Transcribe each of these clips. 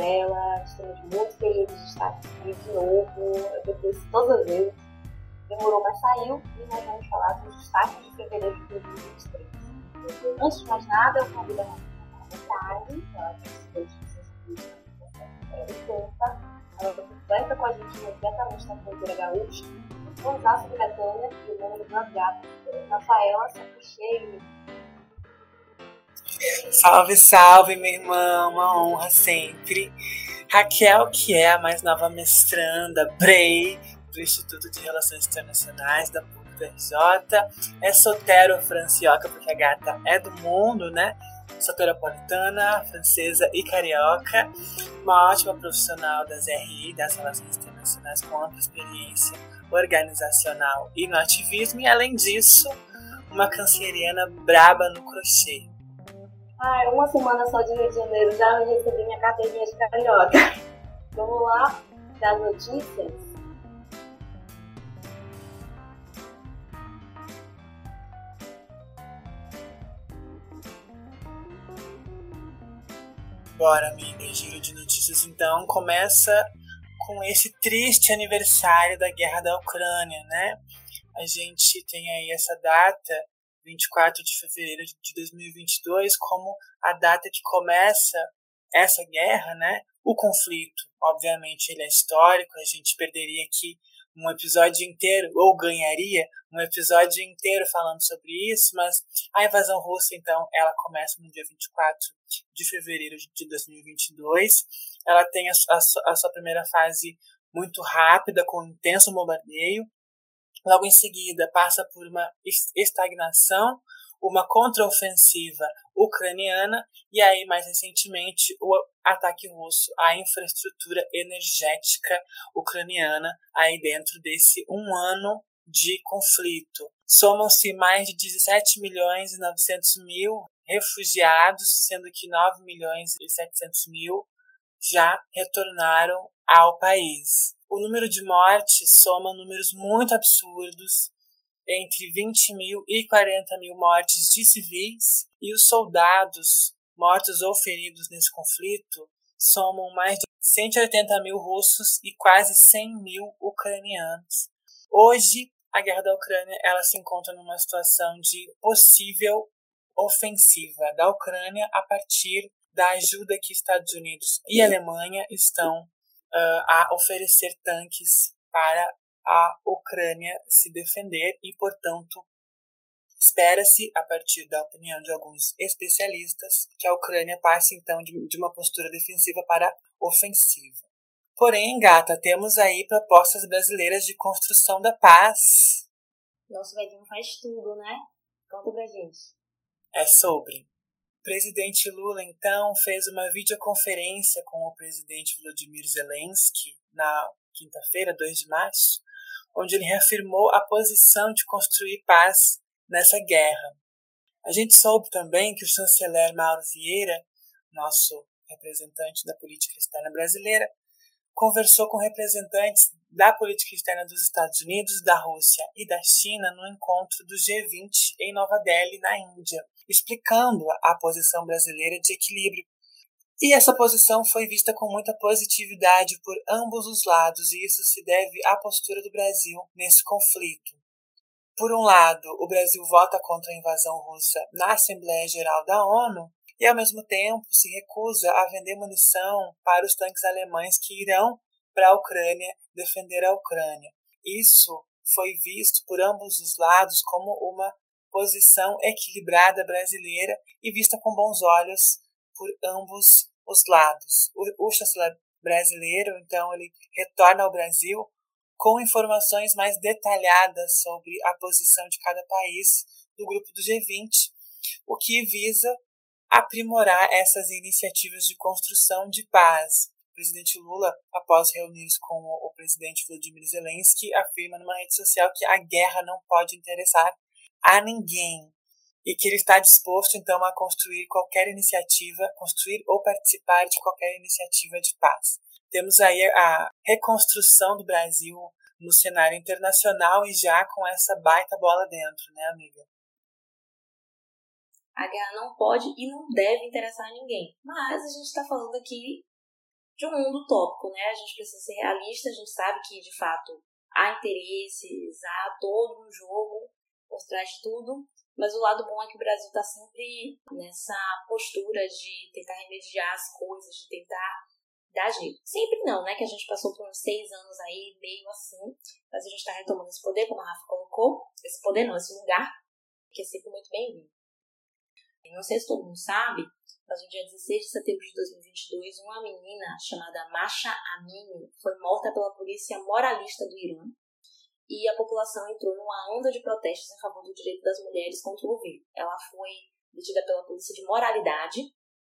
Ela. Estamos muito felizes de estar aqui de novo. Depois de todas as vezes. Demorou, mas saiu. E nós vamos falar dos destaques de fevereiro de 2023. Antes de mais nada, eu convido a Natália, ela tem de conta. Ela completa com a gente diretamente na cultura gaúcha. Osasco Betânia e o nome das gatas. Rafaela, sempre cheio Salve, salve, minha irmã, uma honra sempre. Raquel, que é a mais nova mestranda, Brei, do Instituto de Relações Internacionais da PUC-RJ, é sotero francioca, porque a gata é do mundo, né? Soteropolitana, francesa e carioca, uma ótima profissional das RI, das Relações Internacionais, com ampla experiência organizacional e no ativismo, e além disso, uma canceriana braba no crochê. Ah, uma semana só de Rio de Janeiro já recebi minha carteirinha de carioca. Vamos lá, das notícias. Bora, amiga, giro de notícias então começa com esse triste aniversário da guerra da Ucrânia, né? A gente tem aí essa data 24 de fevereiro de 2022 como a data que começa essa guerra, né? O conflito, obviamente, ele é histórico, a gente perderia aqui um episódio inteiro, ou ganharia um episódio inteiro falando sobre isso, mas a invasão russa, então, ela começa no dia 24 de fevereiro de 2022. Ela tem a, a, a sua primeira fase muito rápida, com um intenso bombardeio, Logo em seguida, passa por uma estagnação, uma contraofensiva ucraniana e aí, mais recentemente, o ataque russo à infraestrutura energética ucraniana aí dentro desse um ano de conflito. Somam-se mais de 17 milhões e 900 mil refugiados, sendo que 9 milhões e 700 mil já retornaram ao país o número de mortes soma números muito absurdos, entre 20 mil e 40 mil mortes de civis, e os soldados mortos ou feridos nesse conflito somam mais de 180 mil russos e quase 100 mil ucranianos. Hoje, a guerra da Ucrânia ela se encontra numa situação de possível ofensiva da Ucrânia a partir da ajuda que Estados Unidos e Alemanha estão uh, a oferecer tanques para a Ucrânia se defender e, portanto, espera-se, a partir da opinião de alguns especialistas, que a Ucrânia passe então de, de uma postura defensiva para ofensiva. Porém, gata, temos aí propostas brasileiras de construção da paz. Nosso velhinho faz tudo, né? Conta pra gente. É sobre. Presidente Lula, então, fez uma videoconferência com o presidente Vladimir Zelensky na quinta-feira, 2 de março, onde ele reafirmou a posição de construir paz nessa guerra. A gente soube também que o chanceler Mauro Vieira, nosso representante da política externa brasileira, conversou com representantes da política externa dos Estados Unidos, da Rússia e da China no encontro do G20 em Nova Delhi, na Índia, explicando a posição brasileira de equilíbrio. E essa posição foi vista com muita positividade por ambos os lados, e isso se deve à postura do Brasil nesse conflito. Por um lado, o Brasil vota contra a invasão russa na Assembleia Geral da ONU e, ao mesmo tempo, se recusa a vender munição para os tanques alemães que irão para a Ucrânia defender a Ucrânia. Isso foi visto por ambos os lados como uma posição equilibrada brasileira e vista com bons olhos por ambos os lados. O, o chanceler brasileiro, então, ele retorna ao Brasil com informações mais detalhadas sobre a posição de cada país do grupo do G20, o que visa aprimorar essas iniciativas de construção de paz. O presidente Lula, após reunir-se com o presidente Vladimir Zelensky, afirma numa rede social que a guerra não pode interessar a ninguém e que ele está disposto então a construir qualquer iniciativa, construir ou participar de qualquer iniciativa de paz. Temos aí a reconstrução do Brasil no cenário internacional e já com essa baita bola dentro, né, amiga? A guerra não pode e não deve interessar ninguém. Mas a gente está falando aqui de um mundo utópico, né? A gente precisa ser realista, a gente sabe que de fato há interesses, há todo um jogo por trás de tudo, mas o lado bom é que o Brasil está sempre nessa postura de tentar remediar as coisas, de tentar dar jeito. Sempre não, né? Que a gente passou por uns seis anos aí, meio assim, mas a gente está retomando esse poder, como a Rafa colocou. Esse poder não, esse lugar, que é sempre muito bem-vindo. Não sei se todo mundo sabe, mas no dia 16 de setembro de 2022, uma menina chamada Masha Amini foi morta pela polícia moralista do Irã e a população entrou numa onda de protestos em favor do direito das mulheres contra o governo. Ela foi detida pela polícia de moralidade,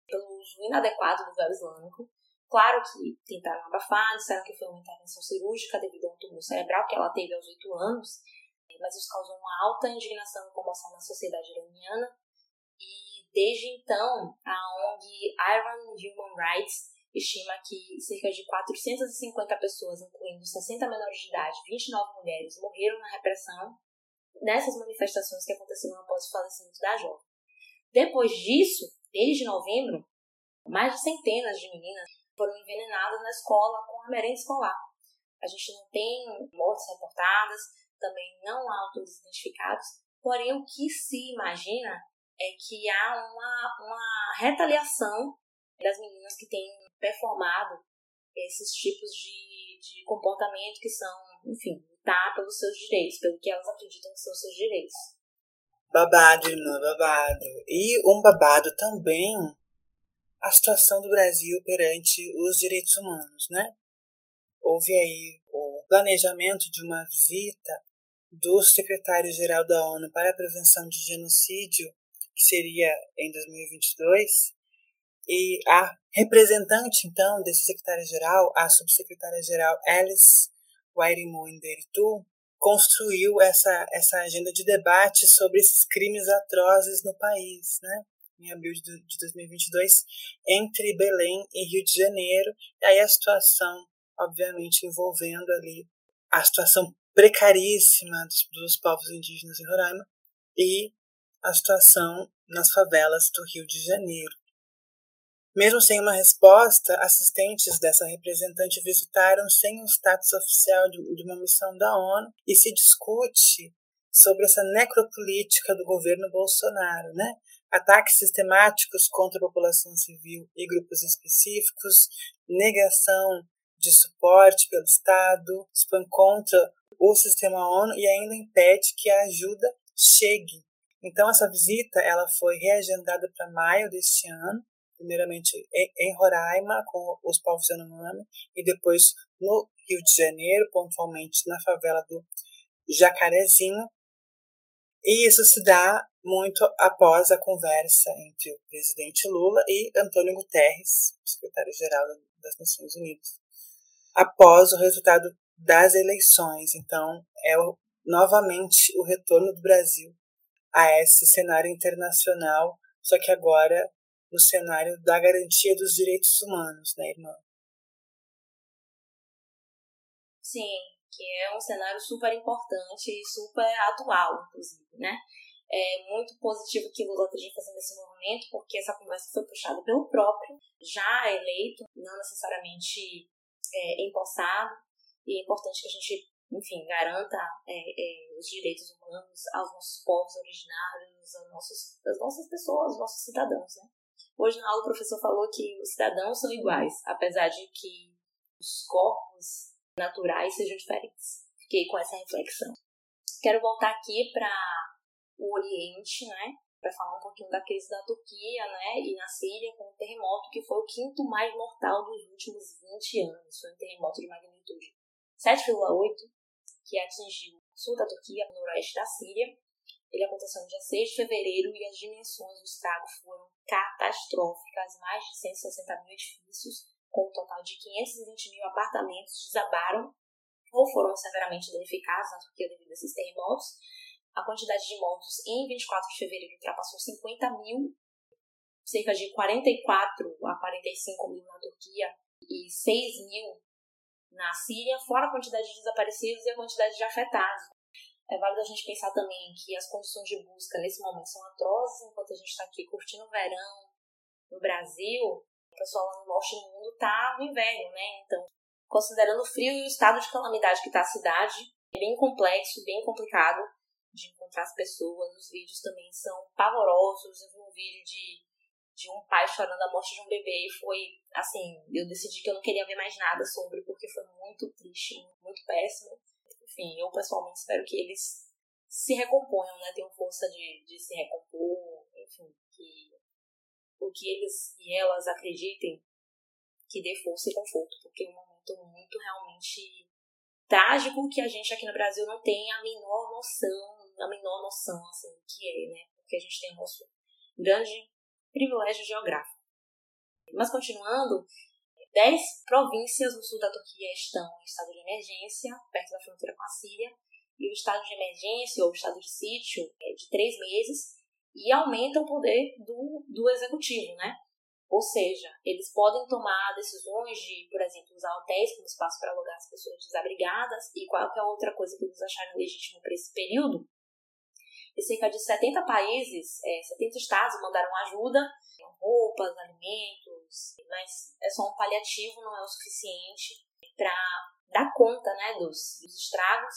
pelo uso inadequado do véu islâmico. Claro que tentaram abafar, disseram que foi uma intervenção cirúrgica devido a um tumor cerebral que ela teve aos 8 anos, mas isso causou uma alta indignação e comoção na sociedade iraniana. E desde então, a ONG Iran Human Rights estima que cerca de 450 pessoas, incluindo 60 menores de idade, 29 mulheres, morreram na repressão nessas manifestações que aconteceram após o falecimento da jovem. Depois disso, desde novembro, mais de centenas de meninas foram envenenadas na escola com a merenda escolar. A gente não tem mortes reportadas, também não há autores identificados, porém o que se imagina é que há uma, uma retaliação das meninas que têm performado esses tipos de, de comportamento que são, enfim, lutar pelos seus direitos, pelo que elas acreditam que são seus direitos. Babado, irmã, babado. E um babado também a situação do Brasil perante os direitos humanos, né? Houve aí o planejamento de uma visita do secretário-geral da ONU para a Prevenção de Genocídio, que seria em 2022, e a representante, então, desse secretário-geral, a subsecretária-geral Alice Wairimu Inderitu, construiu essa, essa agenda de debate sobre esses crimes atrozes no país, né? em abril de 2022, entre Belém e Rio de Janeiro, e aí a situação, obviamente, envolvendo ali a situação precaríssima dos, dos povos indígenas em Roraima e a situação nas favelas do Rio de Janeiro. Mesmo sem uma resposta, assistentes dessa representante visitaram sem um status oficial de uma missão da ONU e se discute sobre essa necropolítica do governo Bolsonaro, né? Ataques sistemáticos contra a população civil e grupos específicos, negação de suporte pelo Estado, expõe contra o sistema ONU e ainda impede que a ajuda chegue. Então essa visita ela foi reagendada para maio deste ano primeiramente em Roraima, com os povos Yanomami, e depois no Rio de Janeiro, pontualmente na favela do Jacarezinho. E isso se dá muito após a conversa entre o presidente Lula e Antônio Guterres, secretário-geral das Nações Unidas, após o resultado das eleições. Então, é o, novamente o retorno do Brasil a esse cenário internacional, só que agora no cenário da garantia dos direitos humanos, né, irmã? Sim, que é um cenário super importante e super atual, inclusive, né? É muito positivo que Lula esteja fazendo esse movimento, porque essa conversa foi puxada pelo próprio, já eleito, não necessariamente é, empossado, e é importante que a gente, enfim, garanta é, é, os direitos humanos aos nossos povos originários, aos nossos, às nossas pessoas, aos nossos cidadãos, né? Hoje na aula o professor falou que os cidadãos são iguais, apesar de que os corpos naturais sejam diferentes. Fiquei com essa reflexão. Quero voltar aqui para o Oriente, né? Para falar um pouquinho da crise da Turquia, né? E na Síria com o terremoto que foi o quinto mais mortal dos últimos 20 anos. Foi um terremoto de magnitude 7,8 que atingiu o sul da Turquia, o noroeste da Síria, ele aconteceu no dia 6 de fevereiro e as dimensões do estrago foram catastróficas. Mais de 160 mil edifícios, com um total de 520 mil apartamentos, desabaram ou foram severamente danificados na Turquia devido a esses terremotos. A quantidade de mortos em 24 de fevereiro ultrapassou 50 mil, cerca de 44 a 45 mil na Turquia e 6 mil na Síria, fora a quantidade de desaparecidos e a quantidade de afetados. É válido a gente pensar também que as condições de busca nesse momento são atrozes, enquanto a gente está aqui curtindo o verão no Brasil, o pessoal lá no norte do mundo está no inverno, né? Então, considerando o frio e o estado de calamidade que está a cidade, é bem complexo, bem complicado de encontrar as pessoas. Os vídeos também são pavorosos. Eu vi um vídeo de, de um pai chorando a morte de um bebê e foi, assim, eu decidi que eu não queria ver mais nada sobre, porque foi muito triste, muito péssimo. Enfim, eu pessoalmente espero que eles se recomponham, né? Tenham força de, de se recompor, enfim, que o que eles e elas acreditem que dê força e conforto, porque é um momento muito realmente trágico que a gente aqui no Brasil não tem a menor noção, a menor noção assim do que é, né? Porque a gente tem o nosso grande privilégio geográfico. Mas continuando, dez províncias no sul da Turquia estão em estado de emergência, perto da fronteira com a Síria, e o estado de emergência ou estado de sítio é de três meses e aumenta o poder do, do executivo, né? Ou seja, eles podem tomar decisões de, por exemplo, usar hotéis como espaço para alugar as pessoas desabrigadas e qualquer outra coisa que eles acharem legítimo para esse período. E cerca de 70 países, é, 70 estados mandaram ajuda, roupas, alimentos, mas é só um paliativo, não é o suficiente para dar conta né, dos, dos estragos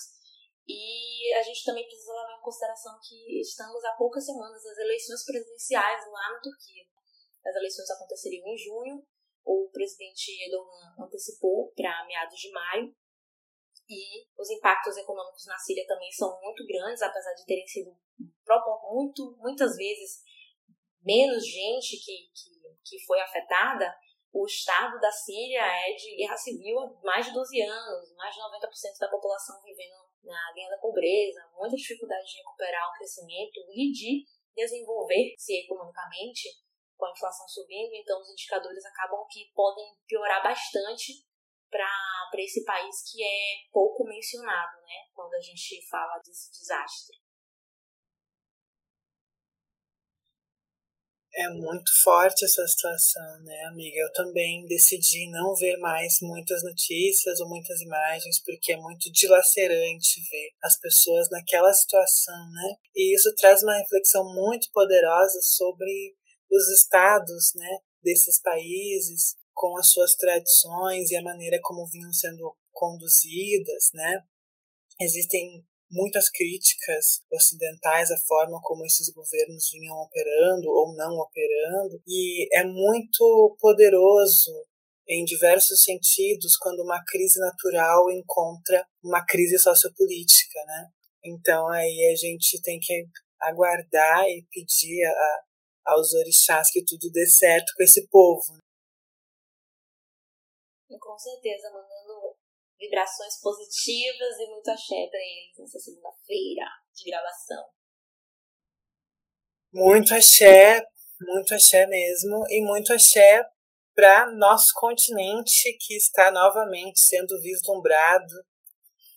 e a gente também precisa levar em consideração que estamos há poucas semanas das eleições presidenciais lá na Turquia. As eleições aconteceriam em junho, o presidente Erdogan antecipou para meados de maio, e os impactos econômicos na Síria também são muito grandes, apesar de terem sido muito, muitas vezes menos gente que, que, que foi afetada, o estado da Síria é de guerra civil há mais de 12 anos, mais de 90% da população vivendo na linha da pobreza, muita dificuldade de recuperar o crescimento e de desenvolver-se economicamente com a inflação subindo, então os indicadores acabam que podem piorar bastante para esse país que é pouco mencionado, né, quando a gente fala desse desastre. É muito forte essa situação, né, amiga? Eu também decidi não ver mais muitas notícias ou muitas imagens, porque é muito dilacerante ver as pessoas naquela situação, né? E isso traz uma reflexão muito poderosa sobre os estados, né, desses países, com as suas tradições e a maneira como vinham sendo conduzidas, né? Existem muitas críticas ocidentais à forma como esses governos vinham operando ou não operando, e é muito poderoso em diversos sentidos quando uma crise natural encontra uma crise sociopolítica, né? Então aí a gente tem que aguardar e pedir a, aos orixás que tudo dê certo com esse povo. Com certeza, mandando vibrações positivas e muito axé para eles nessa segunda-feira de gravação. Muito axé, muito axé mesmo, e muito axé para nosso continente que está novamente sendo vislumbrado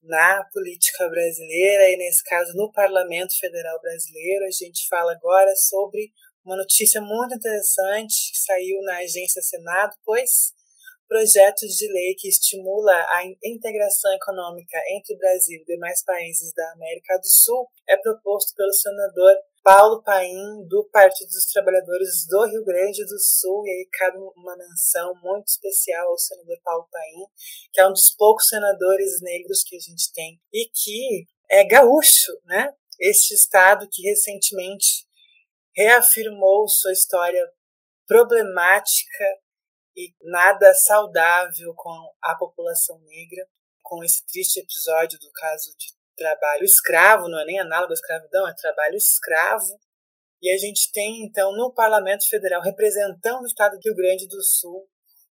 na política brasileira e, nesse caso, no Parlamento Federal Brasileiro. A gente fala agora sobre uma notícia muito interessante que saiu na agência Senado, pois projeto de lei que estimula a integração econômica entre o Brasil e demais países da América do Sul é proposto pelo senador Paulo Paim, do Partido dos Trabalhadores do Rio Grande do Sul, e aí cabe uma menção muito especial ao senador Paulo Paim, que é um dos poucos senadores negros que a gente tem, e que é gaúcho, né? Este estado que recentemente reafirmou sua história problemática e nada saudável com a população negra, com esse triste episódio do caso de trabalho escravo, não é nem análogo à escravidão, é trabalho escravo. E a gente tem, então, no Parlamento Federal, representando o Estado do Rio Grande do Sul,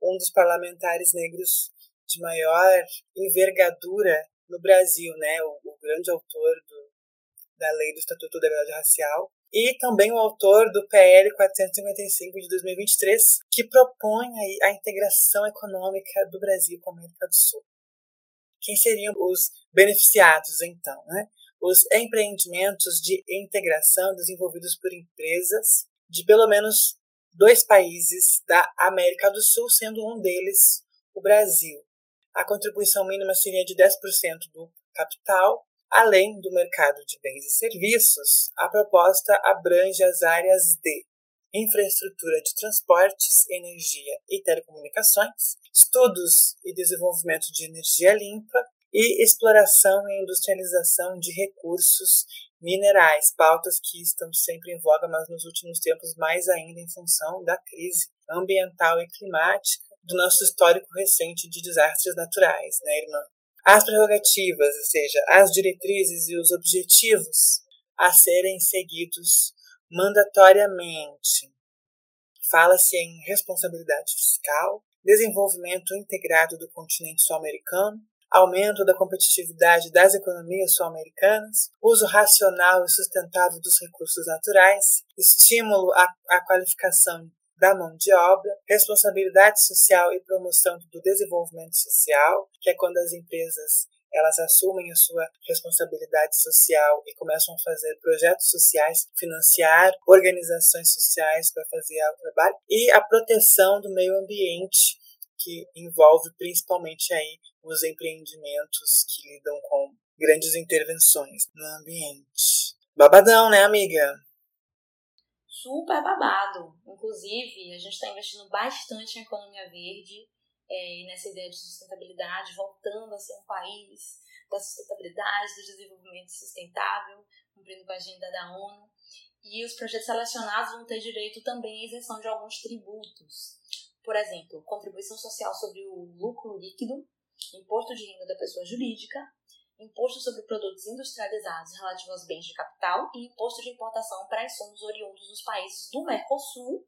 um dos parlamentares negros de maior envergadura no Brasil, né? o, o grande autor do, da lei do Estatuto da Igualdade Racial, e também o autor do PL 455 de 2023, que propõe a integração econômica do Brasil com a América do Sul. Quem seriam os beneficiados, então? Né? Os empreendimentos de integração desenvolvidos por empresas de pelo menos dois países da América do Sul, sendo um deles o Brasil. A contribuição mínima seria de 10% do capital Além do mercado de bens e serviços, a proposta abrange as áreas de infraestrutura de transportes, energia e telecomunicações, estudos e desenvolvimento de energia limpa e exploração e industrialização de recursos minerais, pautas que estão sempre em voga, mas nos últimos tempos mais ainda em função da crise ambiental e climática do nosso histórico recente de desastres naturais, né, irmã? As prerrogativas, ou seja, as diretrizes e os objetivos a serem seguidos mandatoriamente. Fala-se em responsabilidade fiscal, desenvolvimento integrado do continente sul-americano, aumento da competitividade das economias sul-americanas, uso racional e sustentável dos recursos naturais, estímulo à, à qualificação da mão de obra, responsabilidade social e promoção do desenvolvimento social, que é quando as empresas elas assumem a sua responsabilidade social e começam a fazer projetos sociais, financiar organizações sociais para fazer o trabalho e a proteção do meio ambiente que envolve principalmente aí os empreendimentos que lidam com grandes intervenções no ambiente. Babadão, né, amiga? Super babado. Inclusive, a gente está investindo bastante em economia verde é, nessa ideia de sustentabilidade, voltando a ser um país da sustentabilidade, do desenvolvimento sustentável, cumprindo com a agenda da ONU. E os projetos relacionados vão ter direito também à isenção de alguns tributos. Por exemplo, contribuição social sobre o lucro líquido, imposto de renda da pessoa jurídica, imposto sobre produtos industrializados relativos aos bens de capital e imposto de importação para insumos oriundos dos países do Mercosul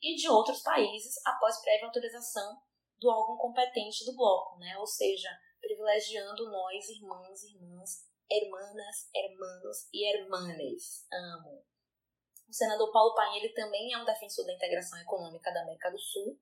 e de outros países após prévia autorização do órgão competente do bloco, né? Ou seja, privilegiando nós, irmãs, irmãs, hermanas, hermanos e hermanes. Amo. O senador Paulo Paim ele também é um defensor da integração econômica da América do Sul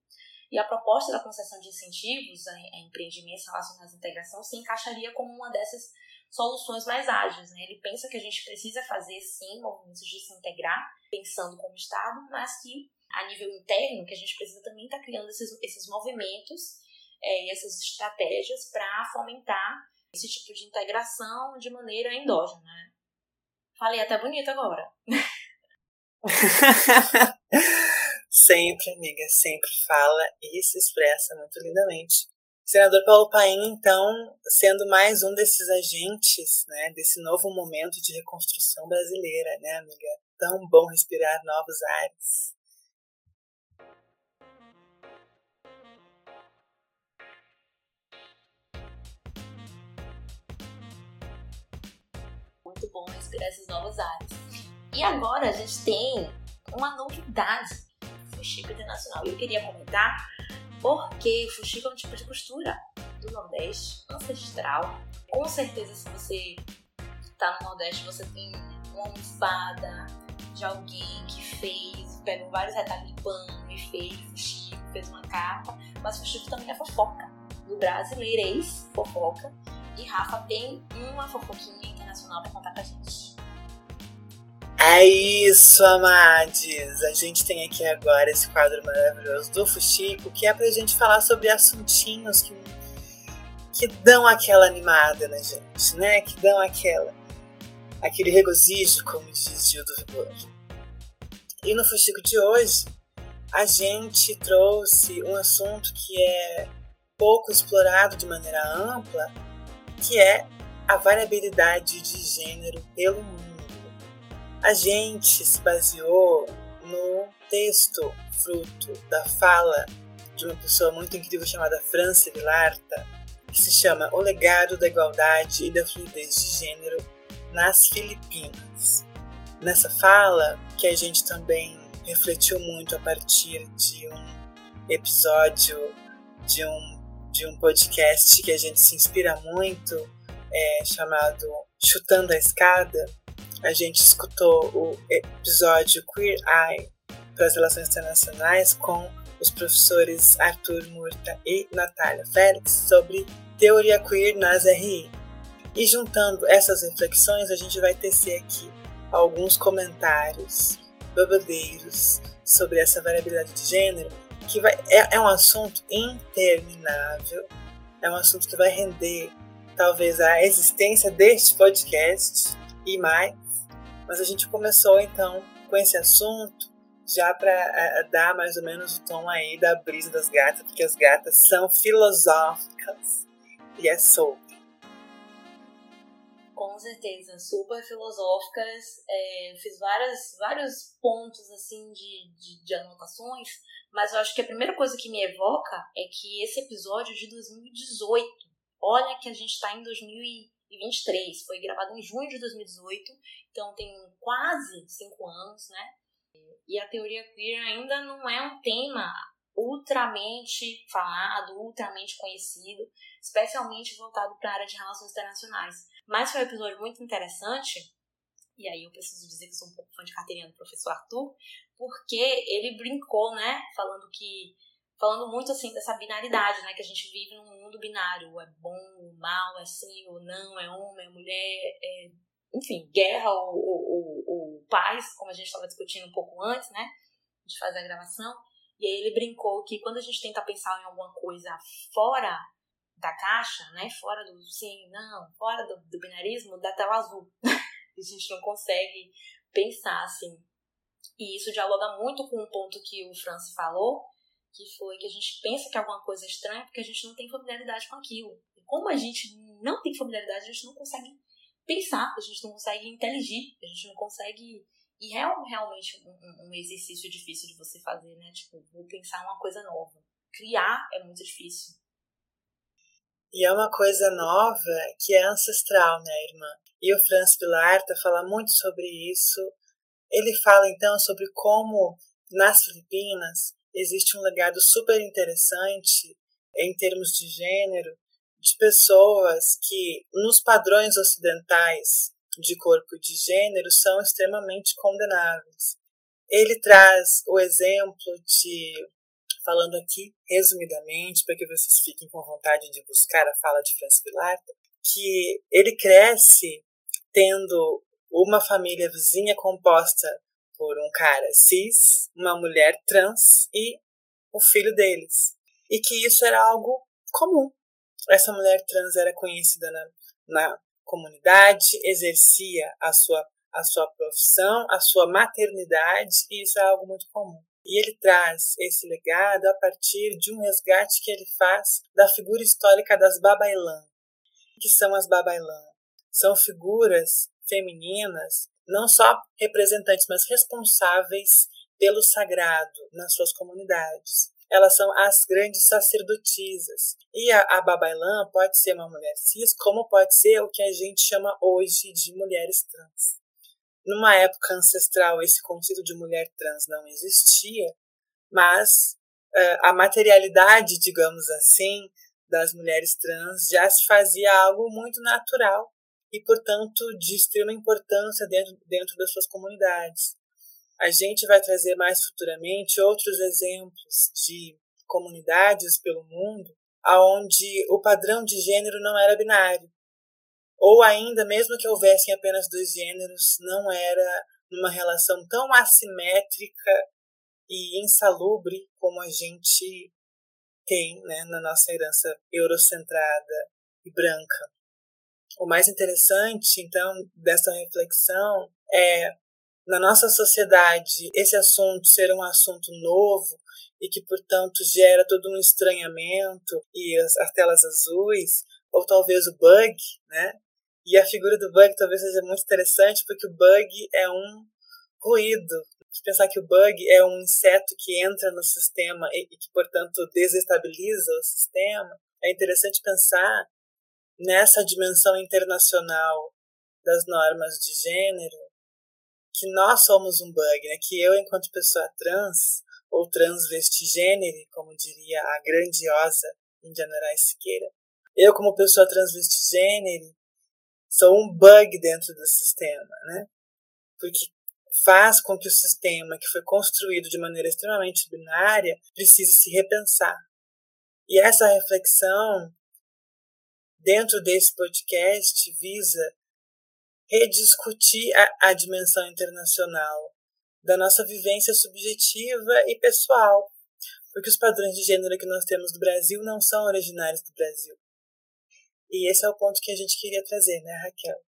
e a proposta da concessão de incentivos a, empreendimentos relacionados à integração se encaixaria como uma dessas soluções mais ágeis. Né? Ele pensa que a gente precisa fazer, sim, movimentos de se integrar, pensando como Estado, mas que a nível interno, que a gente precisa também estar tá criando esses, esses movimentos é, e essas estratégias para fomentar esse tipo de integração de maneira endógena. Né? Falei até bonito agora. sempre, amiga, sempre fala e se expressa muito lindamente. Senador Paulo Paim, então, sendo mais um desses agentes, né, desse novo momento de reconstrução brasileira, né, amiga? Tão bom respirar novos ares. Muito bom respirar esses novos ares. E agora a gente tem uma novidade fuxico internacional. E eu queria comentar porque o fuxico é um tipo de costura do Nordeste, ancestral. Com certeza, se você tá no Nordeste, você tem uma almofada de alguém que fez, pegou vários retalhos de pano e fez fuxico, fez uma capa. Mas fuxico também é fofoca, do brasileirês fofoca. E Rafa tem uma fofoquinha internacional para contar pra gente. É isso, amades! A gente tem aqui agora esse quadro maravilhoso do Fuxico, que é pra gente falar sobre assuntinhos que, que dão aquela animada na gente, né? Que dão aquela, aquele regozijo, como diz Gil do Vigor. E no Fuxico de hoje, a gente trouxe um assunto que é pouco explorado de maneira ampla, que é a variabilidade de gênero pelo mundo a gente se baseou no texto fruto da fala de uma pessoa muito incrível chamada França Vilarta, que se chama O Legado da Igualdade e da Fluidez de Gênero nas Filipinas. Nessa fala, que a gente também refletiu muito a partir de um episódio de um, de um podcast que a gente se inspira muito, é, chamado Chutando a Escada, a gente escutou o episódio Queer Eye para as Relações Internacionais com os professores Arthur Murta e Natália Félix sobre teoria queer nas RI. E juntando essas reflexões, a gente vai tecer aqui alguns comentários babadeiros sobre essa variabilidade de gênero, que vai, é, é um assunto interminável, é um assunto que vai render talvez a existência deste podcast e mais. Mas a gente começou então com esse assunto já para é, dar mais ou menos o tom aí da brisa das gatas, porque as gatas são filosóficas e é sobre. Com certeza, super filosóficas. É, fiz várias, vários pontos assim de, de, de, anotações, mas eu acho que a primeira coisa que me evoca é que esse episódio é de 2018. Olha que a gente está em 2023, foi gravado em junho de 2018, então tem quase cinco anos, né? E a teoria queer ainda não é um tema ultramente falado, ultramente conhecido, especialmente voltado para a área de relações internacionais. Mas foi um episódio muito interessante, e aí eu preciso dizer que sou um pouco fã de carteirinha do professor Arthur, porque ele brincou, né, falando que falando muito assim dessa binaridade, né, que a gente vive num mundo binário, é bom, ou mal, é sim ou não, é homem, é mulher, é, enfim, guerra ou, ou, ou, paz, como a gente estava discutindo um pouco antes, né, de fazer a gravação. E aí ele brincou que quando a gente tenta pensar em alguma coisa fora da caixa, né, fora do sim, não, fora do, do binarismo, da tela azul. a gente não consegue pensar assim. E isso dialoga muito com um ponto que o Francis falou, que foi que a gente pensa que alguma coisa é estranha porque a gente não tem familiaridade com aquilo. E como a gente não tem familiaridade, a gente não consegue pensar, a gente não consegue inteligir, a gente não consegue e é realmente um, um, exercício difícil de você fazer, né? Tipo, vou pensar uma coisa nova. Criar é muito difícil. E é uma coisa nova que é ancestral, né, irmã? E o Franz Pilarta fala muito sobre isso. Ele fala então sobre como nas Filipinas existe um legado super interessante em termos de gênero de pessoas que nos padrões ocidentais de corpo e de gênero são extremamente condenáveis. Ele traz o exemplo de, falando aqui resumidamente, para que vocês fiquem com vontade de buscar a fala de Franz Pilarta, que ele cresce tendo uma família vizinha composta por um cara cis, uma mulher trans e o filho deles. E que isso era algo comum. Essa mulher trans era conhecida na, na comunidade, exercia a sua, a sua profissão, a sua maternidade, e isso é algo muito comum. E ele traz esse legado a partir de um resgate que ele faz da figura histórica das Babailã. O que são as Babailã? São figuras femininas, não só representantes, mas responsáveis pelo sagrado nas suas comunidades elas são as grandes sacerdotisas. E a, a Babailã pode ser uma mulher cis, como pode ser o que a gente chama hoje de mulheres trans. Numa época ancestral, esse conceito de mulher trans não existia, mas uh, a materialidade, digamos assim, das mulheres trans já se fazia algo muito natural e, portanto, de extrema importância dentro, dentro das suas comunidades. A gente vai trazer mais futuramente outros exemplos de comunidades pelo mundo aonde o padrão de gênero não era binário. Ou ainda, mesmo que houvessem apenas dois gêneros, não era numa relação tão assimétrica e insalubre como a gente tem né, na nossa herança eurocentrada e branca. O mais interessante, então, dessa reflexão é na nossa sociedade esse assunto ser um assunto novo e que, portanto, gera todo um estranhamento e as, as telas azuis, ou talvez o bug, né? E a figura do bug talvez seja muito interessante porque o bug é um ruído. Pensar que o bug é um inseto que entra no sistema e, e que, portanto, desestabiliza o sistema. É interessante pensar nessa dimensão internacional das normas de gênero que nós somos um bug, né? que eu, enquanto pessoa trans, ou transvestigênere, como diria a grandiosa Indiana Rice Siqueira, eu, como pessoa transvestigênere, sou um bug dentro do sistema, né? Porque faz com que o sistema que foi construído de maneira extremamente binária precise se repensar. E essa reflexão, dentro desse podcast, visa rediscutir a, a dimensão internacional da nossa vivência subjetiva e pessoal, porque os padrões de gênero que nós temos no Brasil não são originários do Brasil. E esse é o ponto que a gente queria trazer, né, Raquel?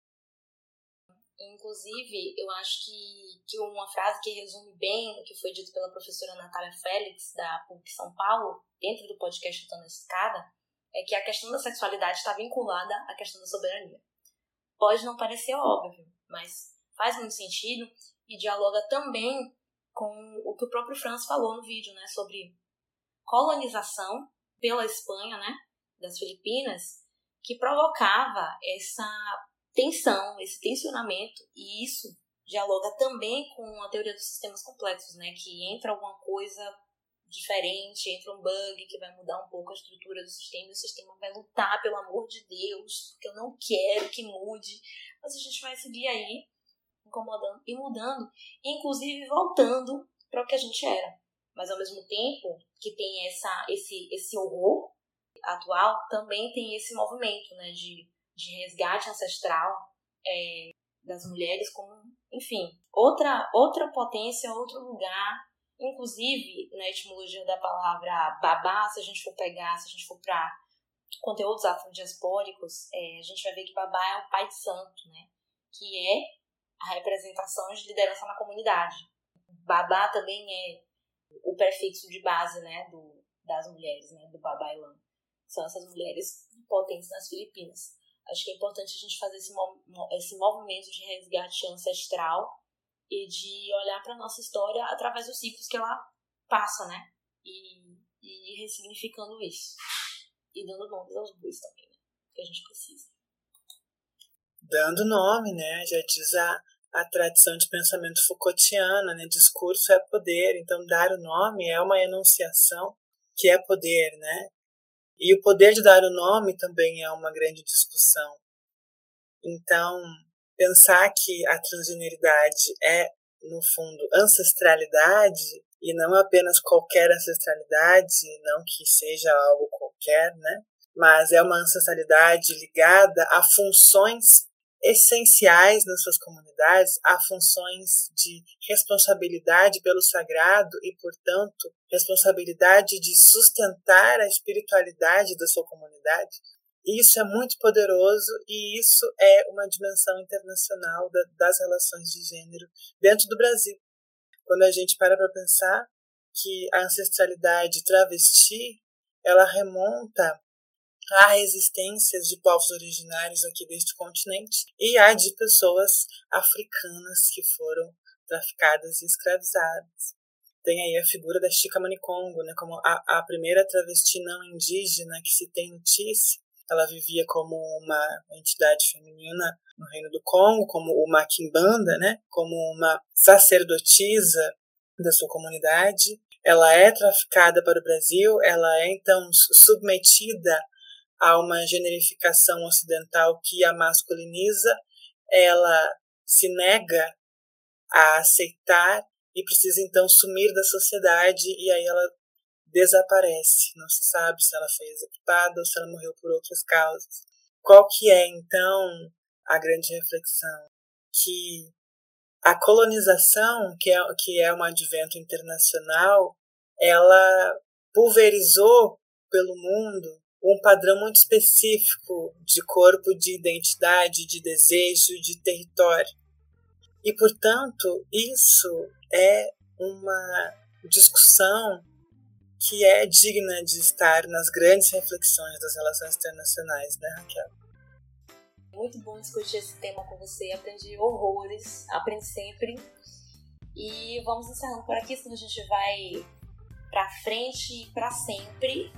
Inclusive, eu acho que, que uma frase que resume bem o que foi dito pela professora Natália Félix, da PUC São Paulo, dentro do podcast Chutando a Escada, é que a questão da sexualidade está vinculada à questão da soberania. Pode não parecer óbvio, mas faz muito sentido e dialoga também com o que o próprio Franz falou no vídeo, né, sobre colonização pela Espanha, né, das Filipinas, que provocava essa tensão, esse tensionamento, e isso dialoga também com a teoria dos sistemas complexos, né, que entra alguma coisa diferente, entra um bug que vai mudar um pouco a estrutura do sistema, e o sistema vai lutar pelo amor de Deus, porque eu não quero que mude, mas a gente vai seguir aí incomodando e mudando, inclusive voltando para o que a gente era. Mas ao mesmo tempo que tem essa esse esse horror atual, também tem esse movimento, né, de de resgate ancestral é, das mulheres como, enfim, outra, outra potência, outro lugar. Inclusive, na etimologia da palavra babá, se a gente for pegar, se a gente for para conteúdos afrodiaspóricos, é, a gente vai ver que babá é o pai de santo, né? Que é a representação de liderança na comunidade. Babá também é o prefixo de base, né, do, das mulheres, né, do babailan. São essas mulheres potentes nas Filipinas. Acho que é importante a gente fazer esse, esse movimento de resgate ancestral e de olhar para nossa história através dos ciclos que ela passa, né? E, e ressignificando isso. E dando nomes aos bois também, né? Que a gente precisa. Dando nome, né? Já diz a, a tradição de pensamento Foucaultiana, né? Discurso é poder, então dar o nome é uma enunciação que é poder, né? E o poder de dar o nome também é uma grande discussão. Então, pensar que a transgeneridade é, no fundo, ancestralidade e não apenas qualquer ancestralidade, não que seja algo qualquer, né? Mas é uma ancestralidade ligada a funções essenciais nas suas comunidades a funções de responsabilidade pelo sagrado e, portanto, responsabilidade de sustentar a espiritualidade da sua comunidade. Isso é muito poderoso e isso é uma dimensão internacional da, das relações de gênero dentro do Brasil. Quando a gente para para pensar que a ancestralidade travesti ela remonta há resistências de povos originários aqui deste continente e há de pessoas africanas que foram traficadas e escravizadas. Tem aí a figura da Chica Manicongo, né, como a, a primeira travesti não indígena que se tem notícia. Ela vivia como uma entidade feminina no Reino do Congo, como uma quimbanda, né, como uma sacerdotisa da sua comunidade. Ela é traficada para o Brasil, ela é então submetida há uma generificação ocidental que a masculiniza, ela se nega a aceitar e precisa então sumir da sociedade e aí ela desaparece. Não se sabe se ela foi executada ou se ela morreu por outras causas. Qual que é então a grande reflexão? Que a colonização, que é, que é um advento internacional, ela pulverizou pelo mundo um padrão muito específico de corpo, de identidade, de desejo, de território. E, portanto, isso é uma discussão que é digna de estar nas grandes reflexões das relações internacionais, né, Raquel? Muito bom discutir esse tema com você. Aprendi horrores, aprende sempre. E vamos encerrando por aqui, senão a gente vai para frente e para sempre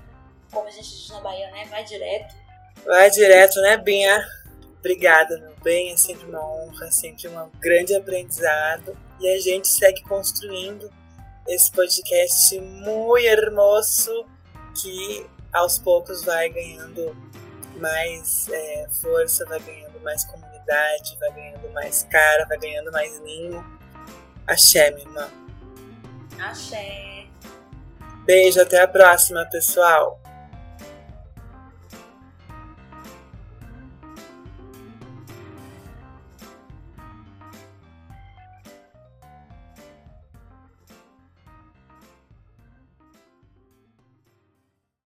como a gente diz na Bahia, né? Vai direto. Vai direto, né, Binha? Obrigada, meu bem. É sempre uma honra, é sempre um grande aprendizado. E a gente segue construindo esse podcast muito hermoso que aos poucos vai ganhando mais é, força, vai ganhando mais comunidade, vai ganhando mais cara, vai ganhando mais ninho. Axé, minha irmã. Axé. Beijo, até a próxima, pessoal.